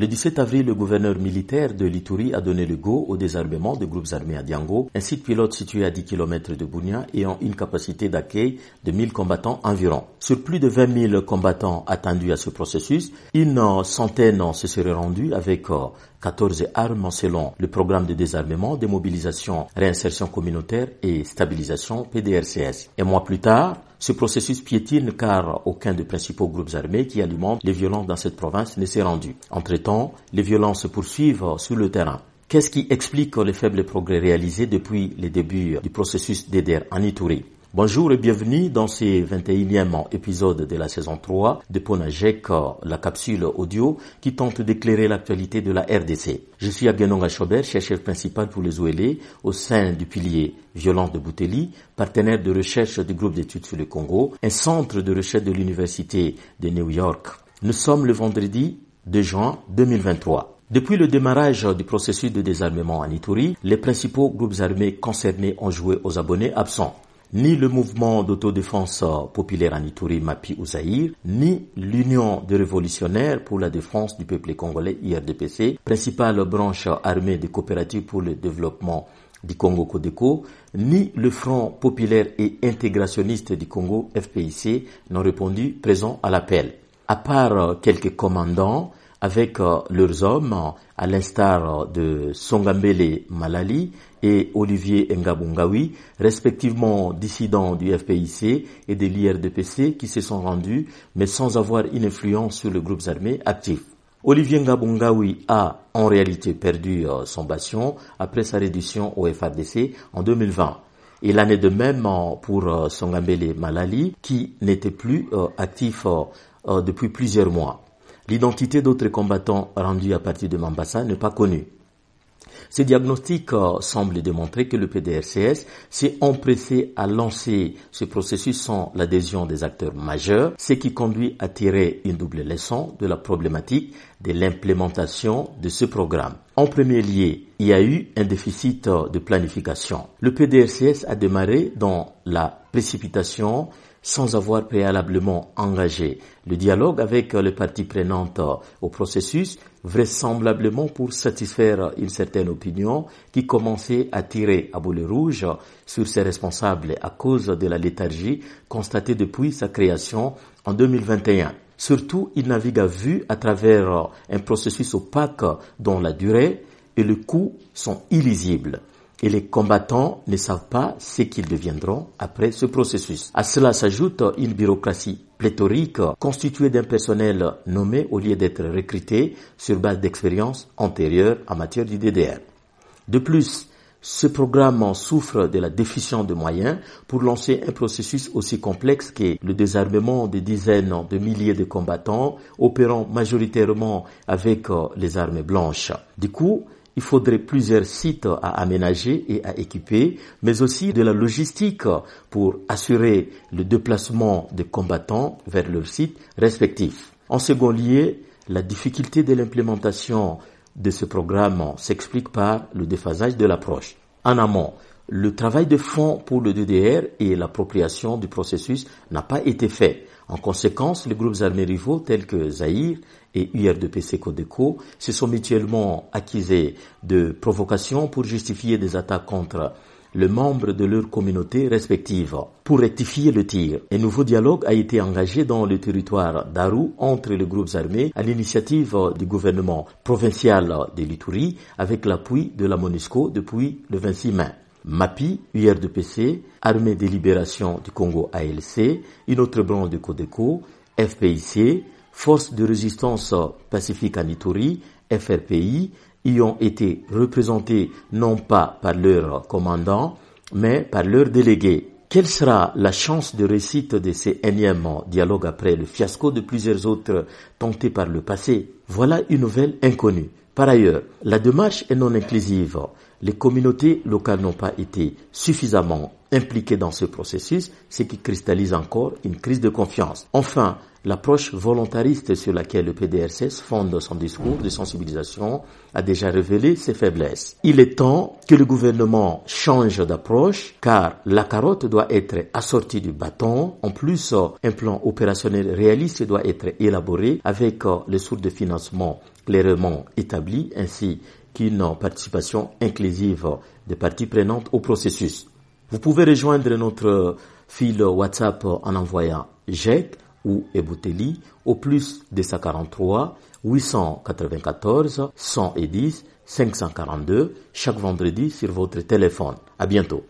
Le 17 avril, le gouverneur militaire de l'Ituri a donné le go au désarmement des groupes armés à Diango, un site pilote situé à 10 km de Bounia ayant une capacité d'accueil de 1000 combattants environ. Sur plus de 20 000 combattants attendus à ce processus, une centaine se seraient rendus avec 14 euh, armes selon le programme de désarmement, démobilisation, réinsertion communautaire et stabilisation PDRCS. Un mois plus tard, ce processus piétine car aucun des principaux groupes armés qui alimentent les violences dans cette province ne s'est rendu. Entre-temps, les violences se poursuivent sur le terrain. Qu'est-ce qui explique les faibles progrès réalisés depuis les débuts du processus d'EDER en Ituri Bonjour et bienvenue dans ce 21e épisode de la saison 3 de Ponajek, la capsule audio qui tente d'éclairer l'actualité de la RDC. Je suis Agenonga Chobert, chercheur principal pour les OLE au sein du pilier Violence de Bouteli, partenaire de recherche du groupe d'études sur le Congo, un centre de recherche de l'Université de New York. Nous sommes le vendredi 2 juin 2023. Depuis le démarrage du processus de désarmement en Ituri, les principaux groupes armés concernés ont joué aux abonnés absents ni le mouvement d'autodéfense populaire en Ituri Mapi Ouzaïr, ni l'Union des révolutionnaires pour la défense du peuple congolais IRDPC, principale branche armée des coopératives pour le développement du Congo Codeco, ni le Front populaire et intégrationniste du Congo FPIC n'ont répondu présent à l'appel. À part quelques commandants, avec euh, leurs hommes, à l'instar de Songambele Malali et Olivier Ngabungawi, respectivement dissidents du FPIC et de l'IRDPC qui se sont rendus, mais sans avoir une influence sur les groupes armés actifs. Olivier Ngabungawi a en réalité perdu euh, son bastion après sa réduction au FADC en 2020. Et l'année de même euh, pour Songambele Malali qui n'était plus actif depuis plusieurs mois. L'identité d'autres combattants rendus à partir de Mambasa n'est pas connue. Ce diagnostic euh, semble démontrer que le PDRCS s'est empressé à lancer ce processus sans l'adhésion des acteurs majeurs, ce qui conduit à tirer une double leçon de la problématique de l'implémentation de ce programme. En premier lieu, il y a eu un déficit euh, de planification. Le PDRCS a démarré dans la précipitation sans avoir préalablement engagé le dialogue avec les parties prenantes au processus, vraisemblablement pour satisfaire une certaine opinion qui commençait à tirer à boulet rouge sur ses responsables à cause de la léthargie constatée depuis sa création en 2021. Surtout, il navigue à vue à travers un processus opaque dont la durée et le coût sont illisibles et les combattants ne savent pas ce qu'ils deviendront après ce processus. À cela s'ajoute une bureaucratie pléthorique constituée d'un personnel nommé au lieu d'être recruté sur base d'expériences antérieures en matière du DDR. De plus, ce programme souffre de la déficience de moyens pour lancer un processus aussi complexe que le désarmement de dizaines de milliers de combattants opérant majoritairement avec euh, les armes blanches. Du coup, il faudrait plusieurs sites à aménager et à équiper, mais aussi de la logistique pour assurer le déplacement des combattants vers leurs sites respectifs. En second lieu, la difficulté de l'implémentation de ce programme s'explique par le déphasage de l'approche. En amont, le travail de fond pour le DDR et l'appropriation du processus n'a pas été fait. En conséquence, les groupes armés rivaux tels que Zahir et URDPC Codeco se sont mutuellement accusés de provocation pour justifier des attaques contre les membres de leur communauté respective. Pour rectifier le tir, un nouveau dialogue a été engagé dans le territoire d'Aru entre les groupes armés à l'initiative du gouvernement provincial de l'Ituri avec l'appui de la MONUSCO depuis le 26 mai. MAPI, URDPC, Armée de libération du Congo ALC, une autre branche de Codeco, FPIC, Force de résistance pacifique en Ituri, FRPI, y ont été représentés non pas par leurs commandants, mais par leurs délégués. Quelle sera la chance de réussite de ces énièmes dialogues après le fiasco de plusieurs autres tentés par le passé? Voilà une nouvelle inconnue. Par ailleurs, la démarche est non inclusive. Les communautés locales n'ont pas été suffisamment impliquées dans ce processus, ce qui cristallise encore une crise de confiance. Enfin, L'approche volontariste sur laquelle le PDRCS fonde son discours de sensibilisation a déjà révélé ses faiblesses. Il est temps que le gouvernement change d'approche car la carotte doit être assortie du bâton. En plus, un plan opérationnel réaliste doit être élaboré avec les sources de financement clairement établies ainsi qu'une participation inclusive des parties prenantes au processus. Vous pouvez rejoindre notre fil WhatsApp en envoyant GEC ou Ebouteli au plus 243 894 110 542 chaque vendredi sur votre téléphone. À bientôt.